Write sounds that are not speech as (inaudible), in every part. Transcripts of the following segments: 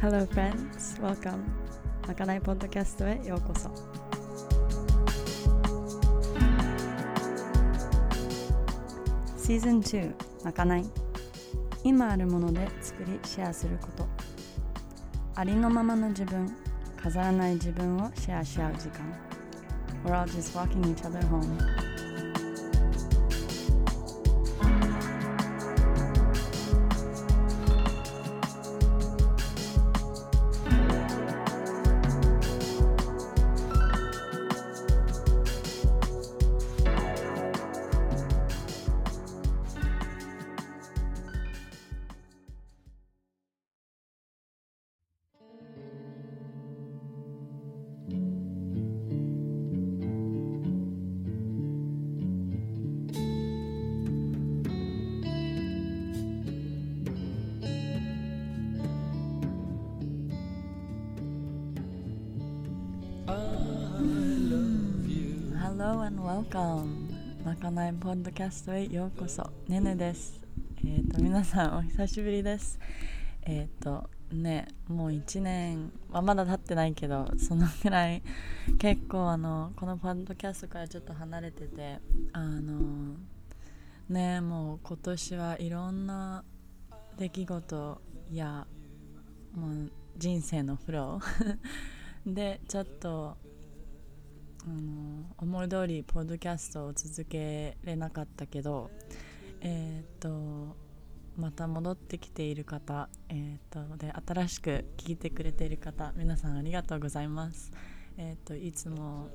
Hello friends, welcome. まかないポッドキャストへようこそ。シーズン2まかない。今あるもので作りシェアすること。ありのままの自分飾らない自分をシェアし合う時間。We're all just walking each other home. Welcome まかないポッドキャストへようこそ。ねねです。えっ、と皆さんお久しぶりです。えっ、とねもう1年はまだ経ってないけどそのくらい結構あのこのポッドキャストからちょっと離れててあのねもう今年はいろんな出来事やもう人生のフロー。(laughs) でちょっとあの思い通りポッドキャストを続けれなかったけどえっ、とまた戻ってきている方、えっとで新しく聞いてくれている方皆さんありがとうございます。えっ、といつも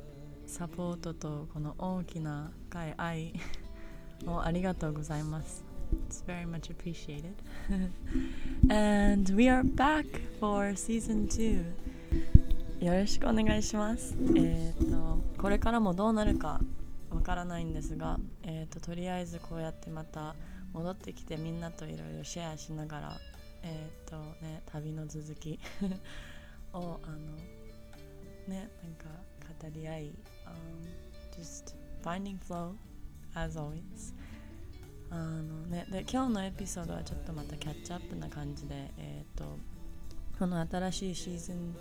サポートとこの大きな深い愛をありがとうございます。It's very much appreciated. (laughs) And we are back for season 2. よろしくお願いします。えっ、とこれからもどうなるかわからないんですが、えっ、ととりあえずこうやってまた戻ってきてみんなといろいろシェアしながら、えっ、とね旅の続き (laughs) をあのねなんか語り合い、um, just finding flow as always. あのねで今日のエピソードはちょっとまたキャッチアップな感じでえっ、とこの新しいシーズン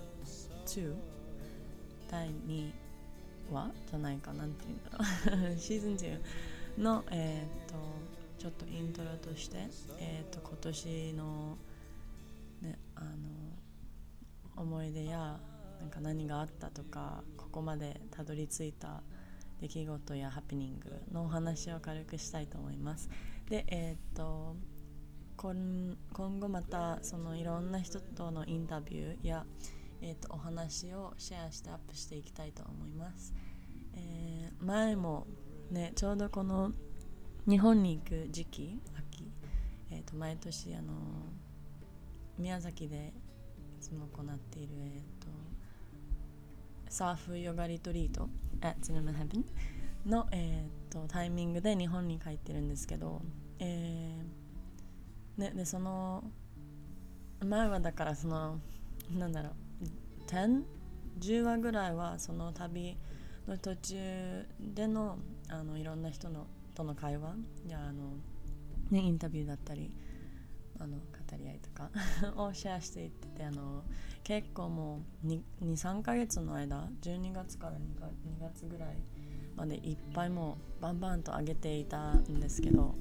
2第2話じゃないか。なんて言うんだろう。(laughs) シーズン2のえっ、とちょっとイントロとしてえっ、と今年のねあの思い出やなんか何があったとかここまでたどり着いた出来事やハプニングのお話を軽くしたいと思います。でえっ、と今今後またそのいろんな人とのインタビューやえー、とお話をシェアしてアップしていきたいと思います、えー前もねちょうどこの日本に行く時期秋、えー、と毎年あの宮崎でいつも行っている、えー、とサーフヨガリトリート at Cinema Heaven の、えー、とタイミングで日本に帰ってるんですけど、えーね、でその前はだからそのなんだろう10話ぐらいはその旅の途中でのあのいろんな人のとの会話。やあの、ね、インタビューだったりあの語り合いとかをシェアしていっててあの結構もう23ヶ月の間12月から 2, 2月ぐらいまでいっぱいもうバンバンと上げていたんですけど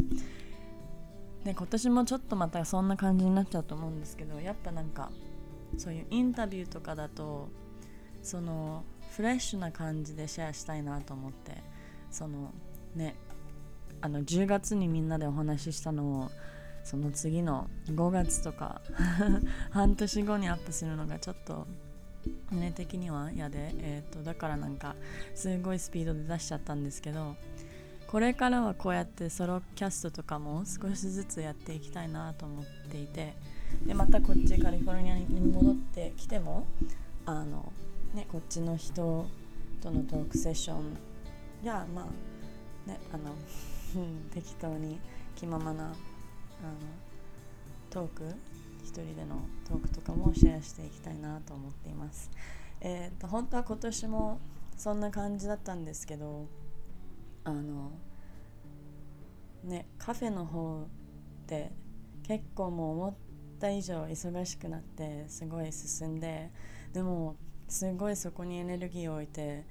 で今年もちょっとまたそんな感じになっちゃうと思うんですけどやっぱなんかそういうインタビューとかだとそのフレッシュな感じでシェアしたいなと思ってそのねあの10月にみんなでお話ししたのをその次の5月とか (laughs) 半年後にアップするのがちょっと胸的には嫌で、えー、とだからなんかすごいスピードで出しちゃったんですけどこれからはこうやってソロキャストとかも少しずつやっていきたいなと思っていてでまたこっちカリフォルニアに戻ってきてもあの、ね、こっちの人とのトークセッションやまあねあの (laughs) 適当に気ままなあのトーク一人でのトークとかもシェアしていきたいなと思っています。えーと、本当は今年もそんな感じだったんですけどあのねカフェの方で結構もう思っった以上忙しくなってすごい進んででもすごいそこにエネルギーを置いて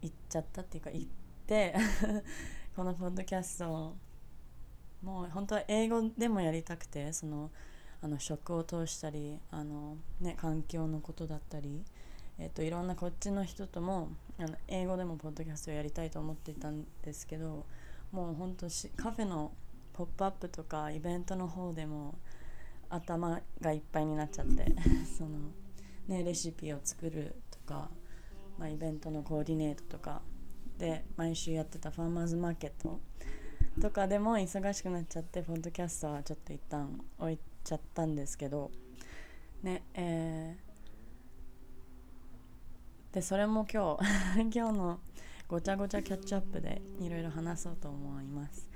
行っちゃったっていうか行って (laughs) このポッドキャストをもう本当は英語でもやりたくてそのあの職を通したりあの、ね、環境のことだったり、えーと、いろんなこっちの人ともあの英語でもポッドキャストをやりたいと思っていたんですけどもう本当しカフェのポップアップとかイベントの方でも頭がいっぱいになっちゃって (laughs) その、ね、レシピを作るとか、まあ、イベントのコーディネートとかで毎週やってたファーマーズマーケットとかでも忙しくなっちゃってポッドキャストはちょっと一旦置いちゃったんですけどねえー、でそれも今日 (laughs) 今日のごちゃごちゃキャッチアップでいろいろ話そうと思います。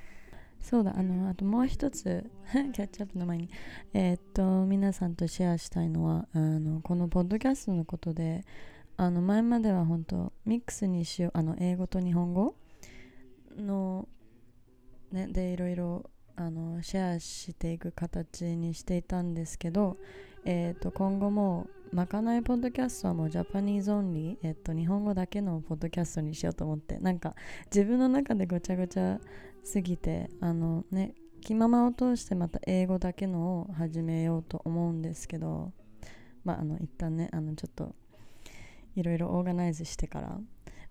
そうだあのあともう一つ (laughs) キャッチアップの前に。えー、っと皆さんとシェアしたいのはあのこのポッドキャストのことであの前までは本当ミックスにしようあの英語と日本語のねでいろいろあのシェアしていく形にしていたんですけど、えー、と今後もまかないポッドキャストはもう Japanese only、えっ、と日本語だけのポッドキャストにしようと思ってなんか自分の中でごちゃごちゃすぎてあのね気ままを通してまた英語だけのを始めようと思うんですけどまああの一旦ねあのちょっといろいろ organize してから。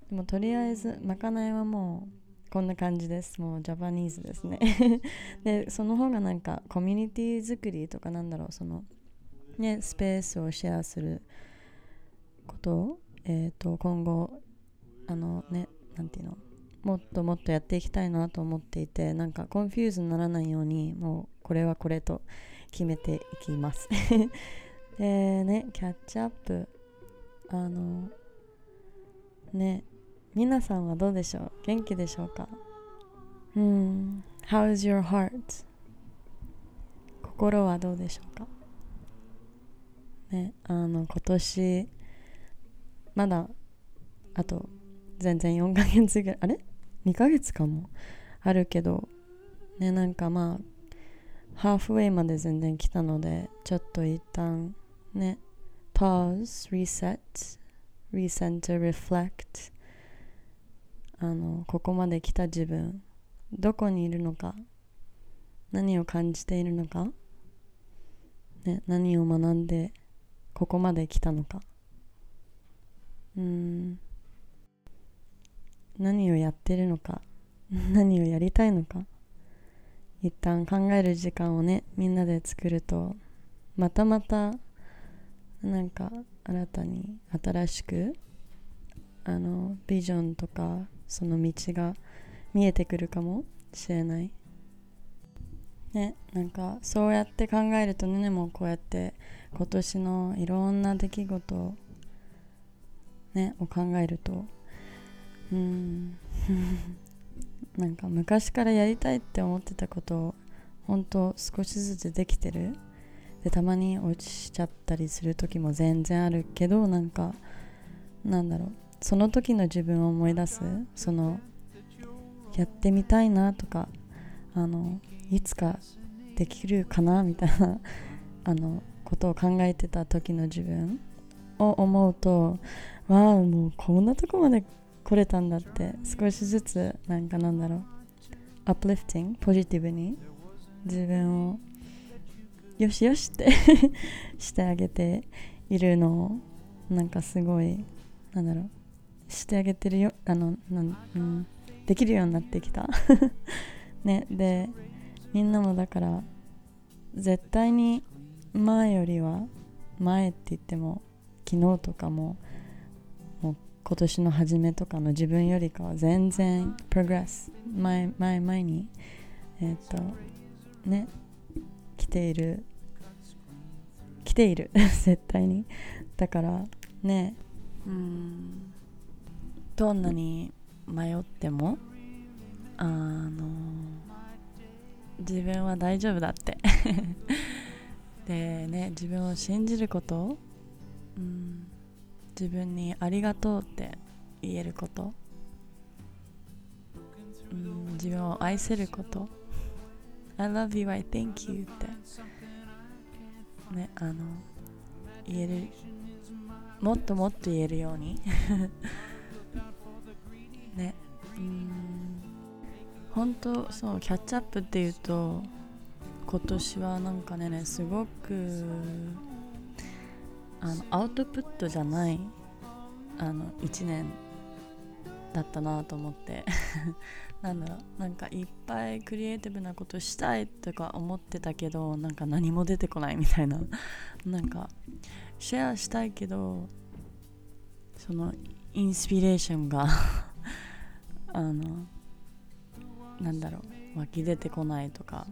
でもとりあえずまかないはもうこんな感じです。もう Japanese ですね。(laughs) でその方がなんかコミュニティ作りとかなんだろうそのねスペースをシェアすることをえ、ー、と今後あのねなんていうのもっともっとやっていきたいなと思っていてなんか confuse にならないようにもうこれはこれと決めていきます。(laughs) でねキャッチアップあのね皆さんはどうでしょう？元気でしょうか？うん。How's your heart? 心はどうでしょうか？ねあの今年まだあと全然4ヶ月ぐらいあれ？2ヶ月かもあるけどねなんかまあハーフウェイまで全然来たのでちょっと一旦ね pause, reset, recenter, reflect あのここまで来た自分どこにいるのか何を感じているのか、ね、何を学んでここまで来たのか。うん。何をやってるのか。(laughs) 何をやりたいのか。一旦考える時間をねみんなで作るとまたまたなんか新たに新しくあのビジョンとかその道が見えてくるかもしれない。ねなんかそうやって考えるとねもうこうやって今年のいろんな出来事ねを考えるとうん。(laughs) なんか昔からやりたいって思ってたことを本当少しずつできてる。でたまに落ちちゃったりする時も全然あるけどなんかなんだろう。その時の自分を思い出す。そのやってみたいなとかあのいつかできるかなみたいな (laughs) あのことを考えてた時の自分を思うとわあもうこんなとこまで来れたんだって少しずつなんかなんだろうアップリフティングポジティブに自分をよしよしって (laughs) してあげているのをなんかすごいなんだろうしてあげてるよあのなん、うん、できるようになってきた。(laughs) ねでみんなもだから絶対に前よりは前って言っても昨日とかももう今年の初めとかの自分よりかは全然プログレス前前前にえっ、ー、とね来ている来ている (laughs) 絶対に。だからねうんどんなに迷ってもあの自分は大丈夫だって。(laughs) でね自分を信じること、うん、自分にありがとうって言えること、うん、自分を愛せること。I love you, I thank you って。ねあの言える。もっともっと言えるように。(laughs) 本当そうキャッチアップっていうと今年はなんかねすごくあのアウトプットじゃないあの1年だったなと思って。(laughs) なんだろうなんかいっぱいクリエイティブなことしたいとか思ってたけどなんか何も出てこないみたいな。(laughs) なんかシェアしたいけどそのインスピレーションが (laughs) あのなんだろう。湧き出てこないとか。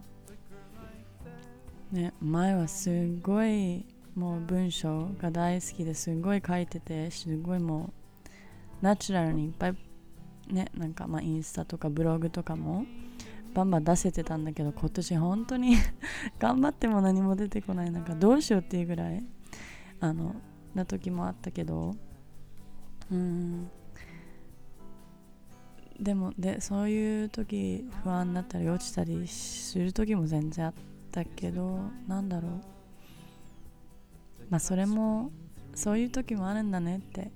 ね前はすごいもう文章が大好きですごい書いててすごいもうナチュラルにいっぱいねなんかまあインスタとかブログとかもバンバン出せてたんだけど今年本当に (laughs) 頑張っても何も出てこない。なんかどうしようっていうぐらいあのな時もあったけどうん。でもでそういう時不安になったり落ちたりする時も全然あったけどなんだろう。まあそれもそういう時もあるんだねって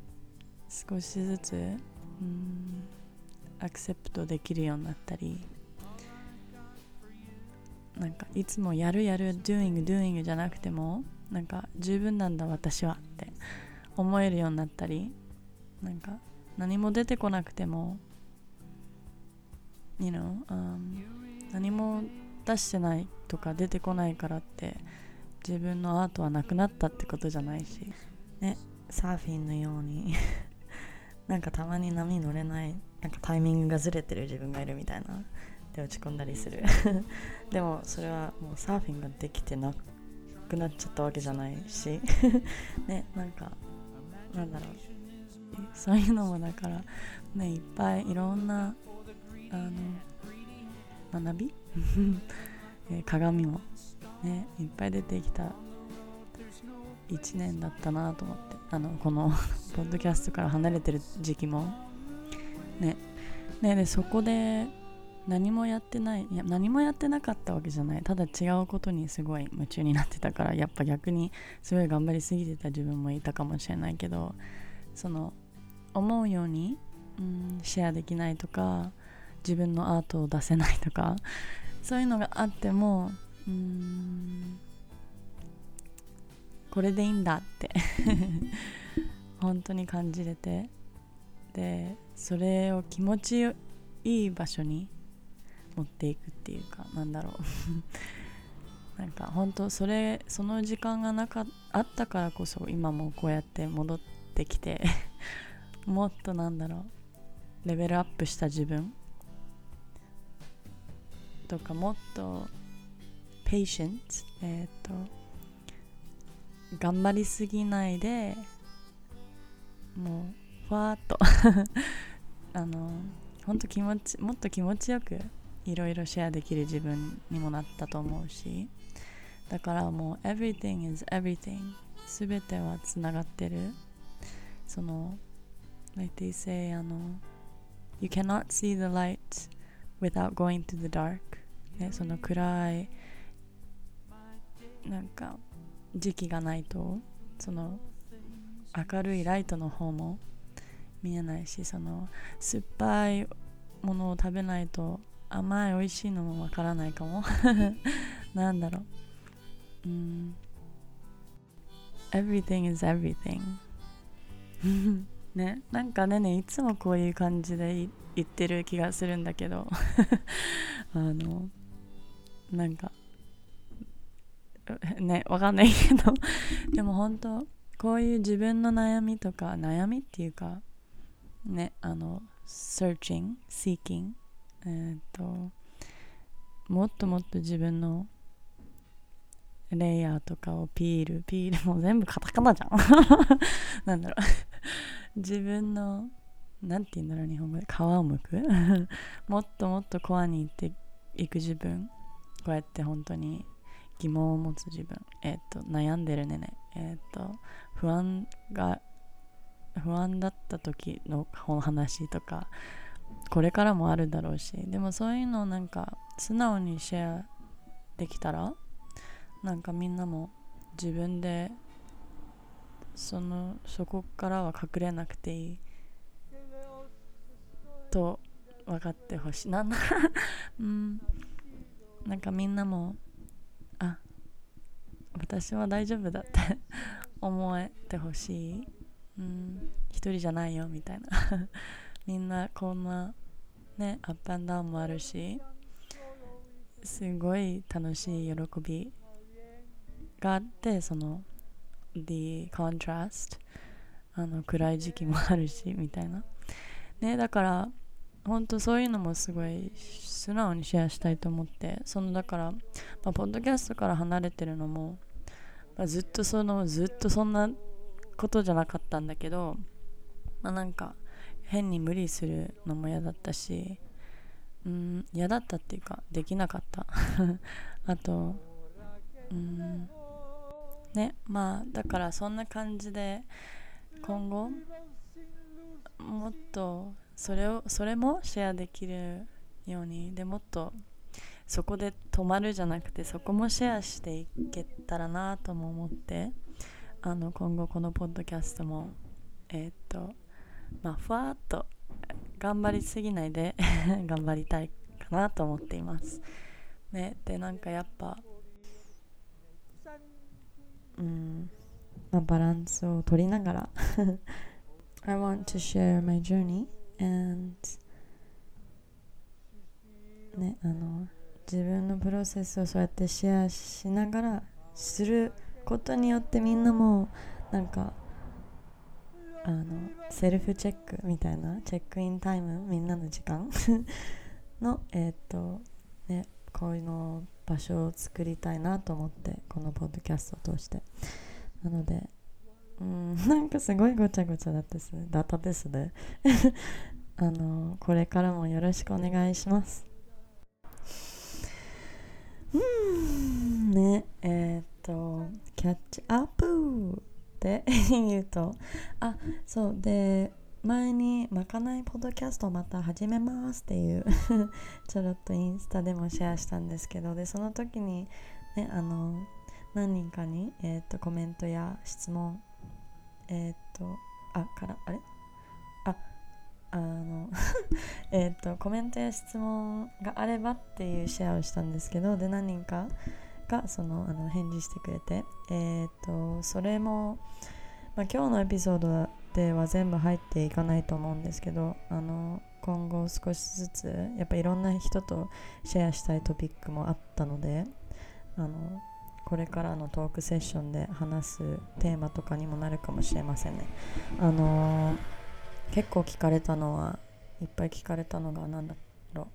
少しずつうんアクセプトできるようになったりなんかいつもやるやる doing doing じゃなくてもなんか十分なんだ私はって思えるようになったりなんか何も出てこなくても you know、um, 何も出してないとか出てこないからって自分のアートはなくなったってことじゃないしねサーフィンのように (laughs) なんかたまに波乗れないなんかタイミングがずれてる自分がいるみたいなで落ち込んだりする。(laughs) でもそれはもうサーフィンができてなくなっちゃったわけじゃないし (laughs) ねなんかなんだろう。そういうのもだからねいっぱいいろんなあの学び？(laughs) え鏡もねいっぱい出てきた1年だったなと思って。あのこの (laughs) ポッドキャストから離れてる時期も。ね。ねでそこで何もやってないいや何もやってなかったわけじゃない。ただ違うことにすごい夢中になってたからやっぱ逆にすごい頑張りすぎてた自分もいたかもしれないけどその思うように、うん、シェアできないとか自分のアートを出せないとかそういうのがあってもうんこれでいいんだって本当に感じれてでそれを気持ちいい場所に持っていくっていうかなんだろう。(laughs) なんか本当それその時間がなかあったからこそ今もこうやって戻ってきてもっとなんだろうレベルアップした自分とかもっと patient えっ、ー、と頑張りすぎないでもうふわっとあの本当気持ちもっと気持ちよくいろいろシェアできる自分にもなったと思うしだからもう everything is everything すべてはつながってるその like they say あの you cannot see the light without going to the dark ねその暗いなんか時期がないとその明るいライトの方も見えないしその酸っぱいものを食べないと甘い美味しいのもわからないかも。(laughs) なんだろう。うん。Everything is everything. (laughs) ね。なんかねねいつもこういう感じで言ってる気がするんだけど。(laughs) あのなんか (laughs) ねわかんないけど。(laughs) でも本当こういう自分の悩みとか悩みっていうかねあの searching seeking え、っともっともっと自分のレイヤーとかをピールピールも全部カタカナじゃん。(laughs) なんだろう。自分のなんて言うんだろう日本語で。皮をむく。もっともっとコアに行っていく自分。こうやって本当に疑問を持つ自分。えっ、と悩んでるねね。えっ、と不安が不安だった時の話とかこれからもあるだろうし。でもそういうのをなんか素直にシェアできたらなんかみんなも自分でそのそこからは隠れなくていい。と分かってほしい。な (laughs) うん。なんかみんなもあ私は大丈夫だって (laughs) 思えてほしい。うん一人じゃないよみたいな。(laughs) みんなこんなねアップアンダウンもあるしすごい楽しい喜びがあってその the contrast あの暗い時期もあるしみたいな。ねだから本当そういうのもすごい素直にシェアしたいと思ってそのだから、まあ、ポッドキャストから離れてるのも、まあ、ずっとそのずっとそんなことじゃなかったんだけどまあなんか変に無理するのも嫌だったしうん嫌だったっていうかできなかった。(laughs) あとうんねまあだからそんな感じで今後もっとそれをそれもシェアできるようにでもっとそこで止まるじゃなくてそこもシェアしていけたらなとも思ってあの今後このポッドキャストもえー、っとまあふわっと頑張りすぎないで (laughs) 頑張りたいかなと思っています。ねでなんかやっぱうんまあ、バランスを取りながら (laughs) I want to share my journey and ねあの自分のプロセスをそうやってシェアしながらすることによってみんなもなんかあのセルフチェックみたいなチェックインタイムみんなの時間の (laughs) えっ、とねこういうの場所を作りたいなと思ってこのポッドキャストを通して。なのでうんなんかすごいごちゃごちゃだったですねダタベースであのこれからもよろしくお願いします。うんねえー、っとキャッチアップって言うとあそうで前にまかないポッドキャストまた始めますっていう (laughs) ちょろっとインスタでもシェアしたんですけどでその時にねあの何人かに、えーと、コメントや質問えっ、とあからあれ？あの (laughs) えっとコメントや質問があればっていうシェアをしたんですけどで何人かがそのあの返事してくれてえっ、とそれも、まあ、今日のエピソードでは全部入っていかないと思うんですけどあの今後少しずつやっぱいろんな人とシェアしたいトピックもあったのであのこれからのトークセッションで話すテーマとかにもなるかもしれませんね。あのー、結構聞かれたのはいっぱい聞かれたのが何だろう、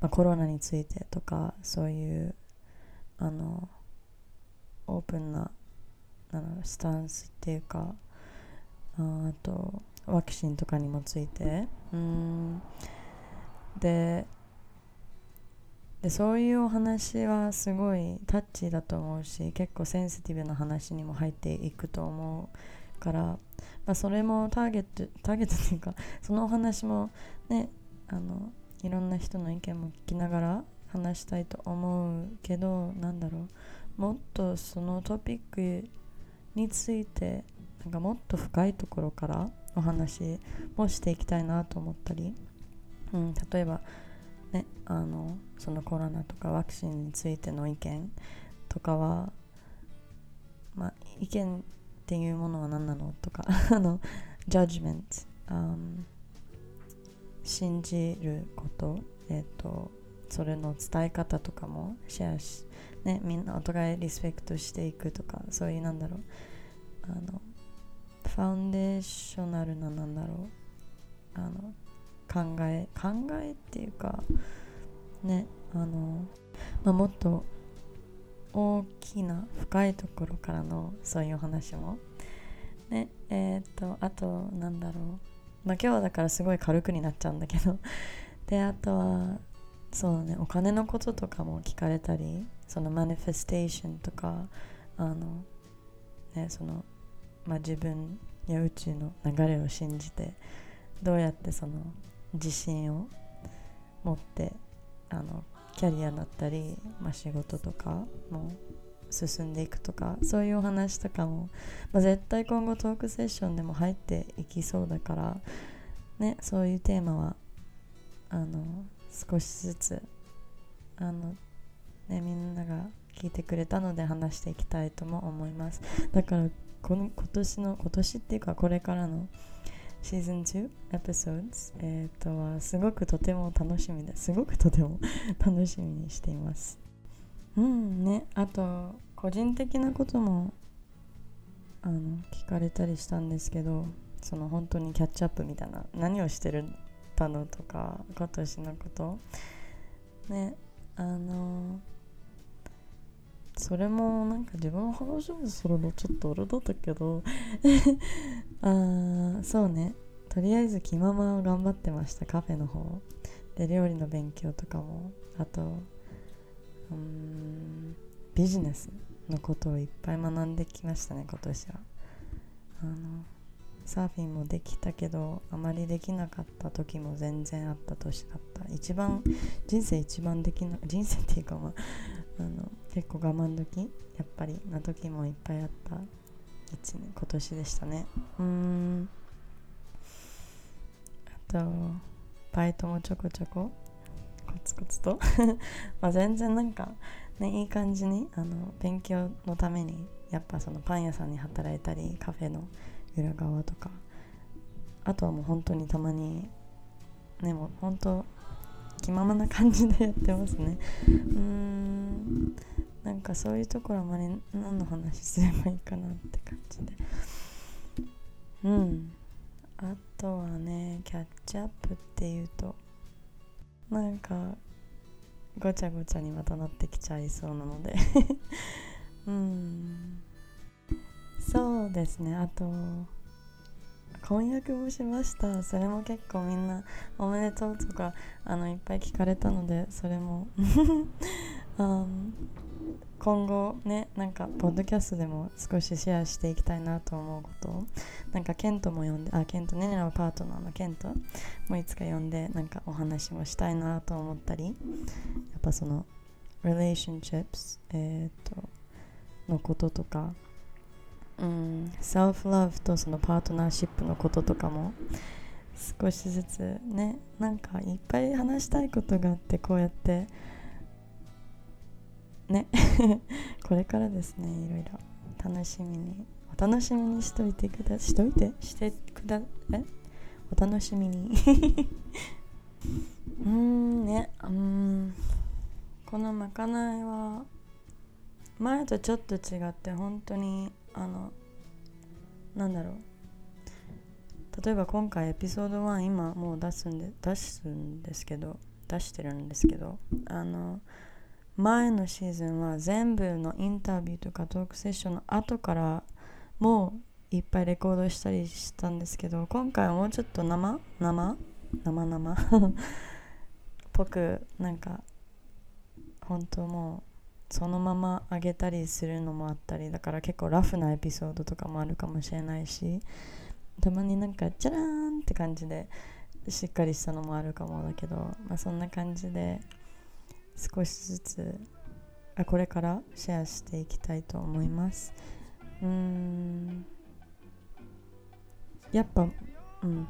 まあ、コロナについてとかそういうあのオープンななんスタンスっていうかあとワクチンとかにもついてうん。ででそういうお話はすごいタッチだと思うし結構センシティブな話にも入っていくと思うから、まあ、それもターゲットターゲットっていうかそのお話もねあのいろんな人の意見も聞きながら話したいと思うけどなんだろうもっとそのトピックについてなんかもっと深いところからお話もしていきたいなと思ったり、うん、例えばね、あのそのコロナとかワクチンについての意見とかは、まあ、意見っていうものは何なのとか (laughs) あのジャッジメント、信じること、えっ、ー、とそれの伝え方とかもシェアし、ね、みんなお互いリスペクトしていくとかそういうなんだろうあのファウンデーショナルななんだろうあの考え考えっていうかねあの、まあ、もっと大きな深いところからのそういうお話も。ねえっ、とあとなんだろう。まあ今日はだからすごい軽くになっちゃうんだけど。であとはそうね。お金のこととかも聞かれたりそのマニフェステーションとかあのねそのまあ自分や宇宙の流れを信じてどうやってその自信を持ってあのキャリアだったり、まあ、仕事とかも進んでいくとかそういうお話とかも、まあ、絶対今後トークセッションでも入っていきそうだからねそういうテーマはあの少しずつあのねみんなが聞いてくれたので話していきたいとも思います。だからこの今年の今年っていうかこれからのシーズン2エピソードえっ、ー、とはすごくとても楽しみですごくとても (laughs) 楽しみにしています。うんね。あと個人的なこともあの聞かれたりしたんですけどその本当にキャッチアップみたいな何をしてるたのとか今年のこと。ねあのそれもなんか自分の話をするのちょっとあれだったけど。(laughs) あそうね。とりあえず気ままを頑張ってましたカフェの方。で料理の勉強とかも。あとうんビジネスのことをいっぱい学んできましたね今年は。あのサーフィンもできたけどあまりできなかった時も全然あった年だった。一番人生一番できな人生っていうかまああの結構我慢時やっぱりな時もいっぱいあった1年今年でしたね。うん。あとバイトもちょこちょこコツコツと。(laughs) まあ全然なんかねいい感じにあの勉強のためにやっぱそのパン屋さんに働いたりカフェの裏側とかあとはもう本当にたまにねもう本当気ままな感じでやってますね。うん。なんかそういうところあまり何の話すればいいかなって感じで。うん。あとはねキャッチアップっていうとなんかごちゃごちゃにまたなってきちゃいそうなので。(laughs) うん。そうですね。あと婚約もしました。それも結構みんなおめでとうとかあのいっぱい聞かれたのでそれも。(laughs) 今後ねなんかポッドキャストでも少しシェアしていきたいなと思うこと。をなんかケントも呼んであケントね。ねのパートナーのケント。もいつか呼んでなんかお話もしたいなと思ったり。やっぱその relationships えっ、とのこととか。うん、セルフラブとそのパートナーシップのこととかも少しずつねなんかいっぱい話したいことがあってこうやってね (laughs) これからですねいろいろ。楽しみにお楽しみにしといてくだしといてしてくだえ？お楽しみに。(laughs) うんねうん。このまかないは前とちょっと違って本当にあのなんだろう。例えば今回エピソード1今もう出すんで出すんですけど出してるんですけどあの前のシーズンは全部のインタビューとかトークセッションの後からもういっぱいレコードしたりしたんですけど今回はもうちょっと生？生？生？生？っぽくなんか本当もうそのまま上げたりするのもあったりだから結構ラフなエピソードとかもあるかもしれないしたまになんかチャラーンって感じでしっかりしたのもあるかもだけど、まあ、そんな感じで少しずつあこれからシェアしていきたいと思います。うーん。やっぱうん。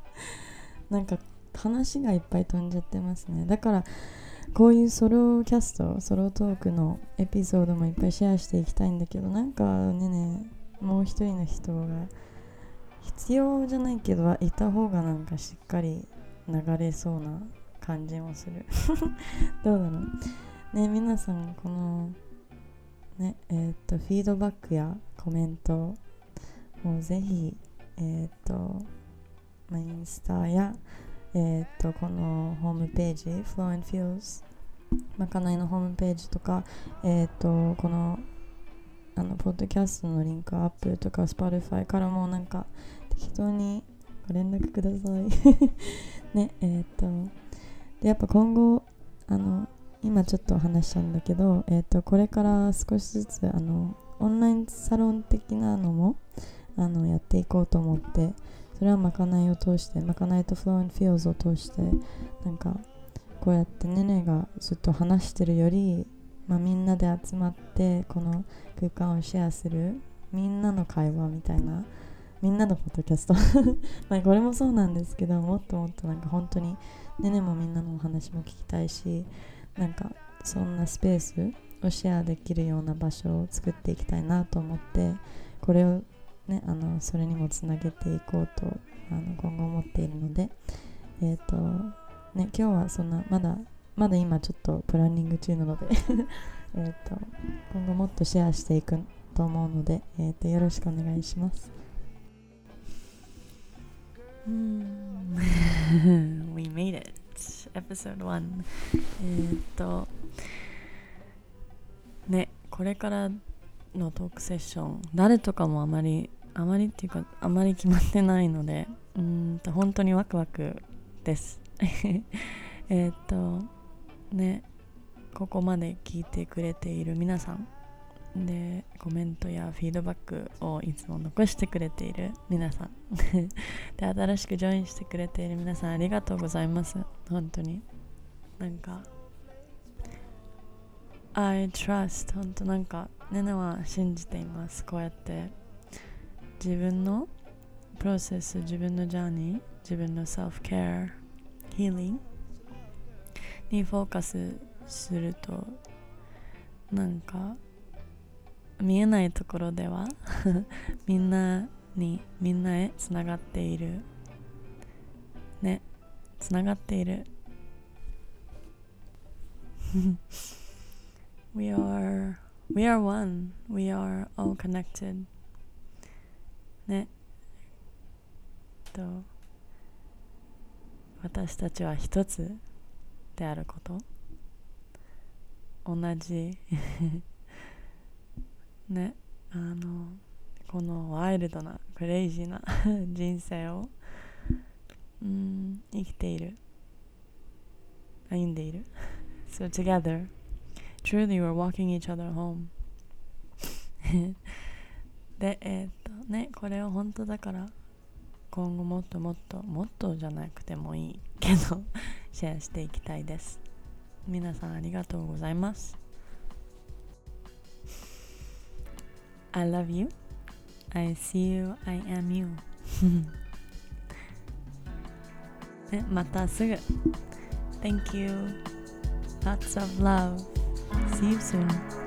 (laughs) なんか話がいっぱい飛んじゃってますね。だからこういうソロキャストソロトークのエピソードもいっぱいシェアしていきたいんだけどなんかねねもう一人の人が必要じゃないけどいた方がなんかしっかり流れそうな感じもする。(laughs) どうだろう。ね皆さんこのねえー、っとフィードバックやコメントをぜひえー、っと、インスタやえー、っとこのホームページ Flow and Feels まかないのホームページとかえー、っとこのあのポッドキャストのリンクアップとか Spotify からもなんか適当にご連絡ください。(laughs) ねえー、っとでやっぱ今後あの今ちょっと話したんだけど、えー、とこれから少しずつあのオンラインサロン的なのもあのやっていこうと思ってそれはまかないを通してまかないとフロー and feels を通してなんかこうやってねねがずっと話してるよりまあ、みんなで集まってこの空間をシェアするみんなの会話みたいなみんなのポッドキャスト。(laughs) まこれもそうなんですけどもっともっとなんか本当にねねもみんなのお話も聞きたいしなんかそんなスペースをシェアできるような場所を作っていきたいなと思ってこれをねあのそれにもつなげていこうとあの今後思っているのでえっ、ー、とね今日はそんなまだまだ今ちょっとプランニング中なので (laughs) えと今後もっとシェアしていくと思うので、えーと、よろしくお願いします。(laughs) We made it! Episode 1えっとねこれからのトークセッション誰とかもあまりあまりっていうかあまり決まってないのでうんと本当にワクワクです。(laughs) えっとねここまで聞いてくれている皆さんでコメントやフィードバックをいつも残してくれている皆さん。(laughs) で新しくジョインしてくれている皆さんありがとうございます。本当に。なんか I trust 本当なんかネナは信じています。こうやって自分のプロセス自分のジャーニー自分のセルフケアヒーリングにフォーカスするとなんか見えないところでは (laughs) みんなにみんなへつながっている。ねつながっている。(laughs) We are we are one. We are all connected. ね。と私たちは一つであること。同じ。(laughs) ね。あのこのワイルドなクレイジーな (laughs) 人生をうん生きている。歩んでいる。So together truly we're walking each other home. (laughs) でえー、っとねこれを本当だから今後もっともっともっとじゃなくてもいいけど (laughs) シェアしていきたいです皆さんありがとうございます I love you. I see you. I am you. (laughs) ね、またすぐ。Thank you. Lots of love. See you soon.